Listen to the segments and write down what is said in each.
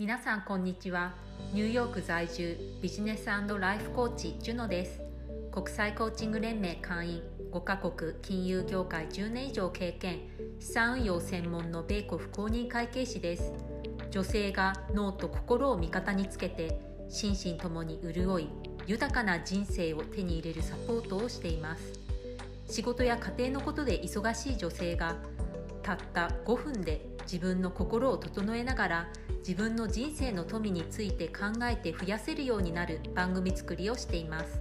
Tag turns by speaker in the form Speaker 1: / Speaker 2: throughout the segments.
Speaker 1: 皆さんこんにちは。ニューヨーク在住ビジネスライフコーチジュノです。国際コーチング連盟会員5カ国金融業界10年以上経験資産運用専門の米国公認会計士です。女性が脳と心を味方につけて心身ともに潤い豊かな人生を手に入れるサポートをしています。仕事や家庭のことで忙しい女性がたった5分で自分の心を整えながら自分の人生の富について考えて増やせるようになる番組作りをしています。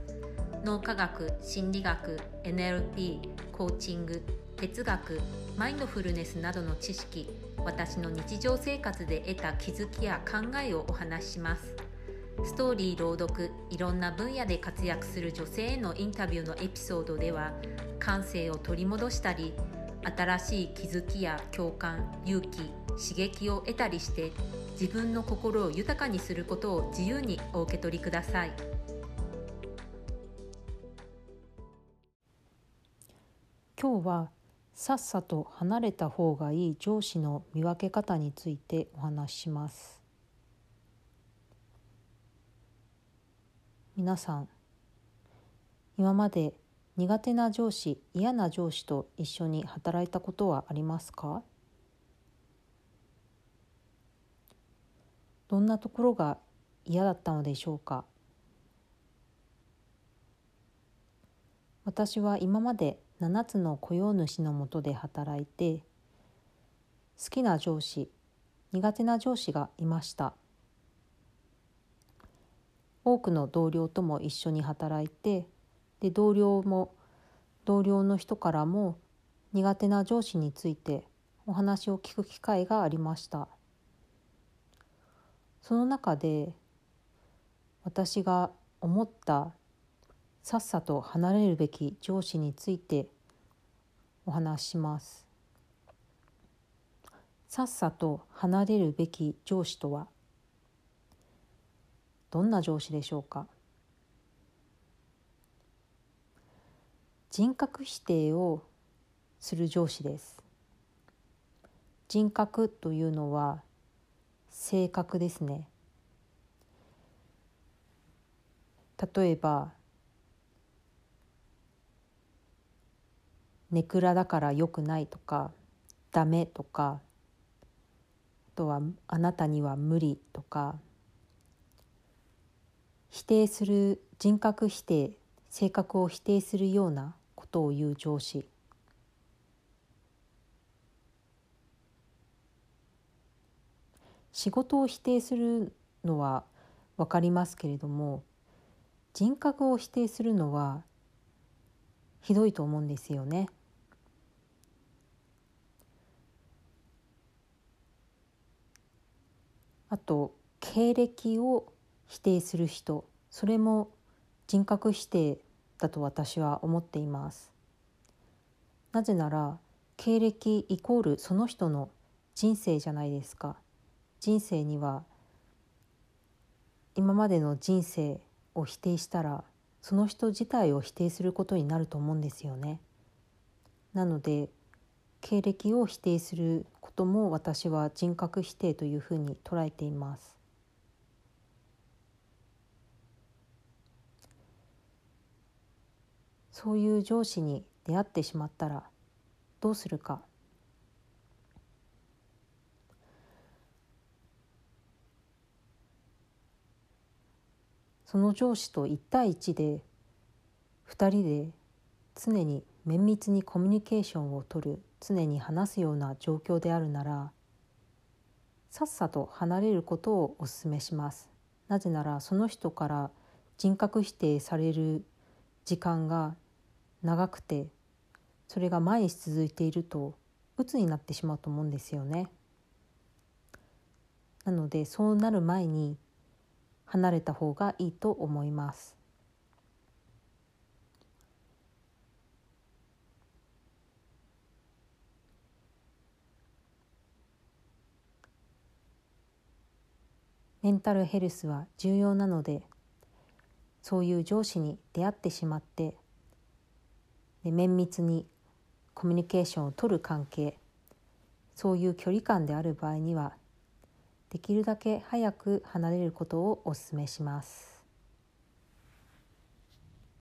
Speaker 1: 脳科学心理学 NLP コーチング哲学マインドフルネスなどの知識私の日常生活で得た気づきや考えをお話しします。ストーリー朗読いろんな分野で活躍する女性へのインタビューのエピソードでは感性を取り戻したり新しい気づきや共感勇気刺激を得たりして自分の心を豊かにすることを自由にお受け取りください。
Speaker 2: 今日はさっさと離れた方がいい上司の見分け方についてお話しします。皆さん今まで苦手な上司嫌な上司と一緒に働いたことはありますか？どんなところが嫌だったのでしょうか？私は今まで7つの雇用主のもとで働いて好きな上司苦手な上司がいました。多くの同僚とも一緒に働いてで同僚も同僚の人からも苦手な上司についてお話を聞く機会がありました。その中で私が思ったさっさと離れるべき上司についてお話しします。さっさと離れるべき上司とはどんな上司でしょうか？人格否定をする上司です。人格というのは性格ですね。例えばネクラだから良くないとかダメとかあとはあなたには無理とか。否定する人格否定性格を否定するようなことを言う上司仕事を否定するのは分かりますけれども人格を否定するのはひどいと思うんですよね。あと経歴を否定する人それも人格否定だと私は思っています。なぜなら経歴イコールその人の人生じゃないですか。人生には今までの人生を否定したらその人自体を否定することになると思うんですよね。なので経歴を否定することも私は人格否定というふうに捉えています。そういう上司に出会ってしまったらどうするか。その上司と1対1で2人で常に綿密にコミュニケーションをとる常に話すような状況であるならさっさと離れることをお勧めします。なぜならその人から人格否定される時間が長くてそれが毎日続いていると鬱になってしまうと思うんですよねなのでそうなる前に離れた方がいいと思います。メンタルヘルスは重要なのでそういう上司に出会ってしまって綿密にコミュニケーションをとる関係。そういう距離感である場合にはできるだけ早く離れることをお勧めします。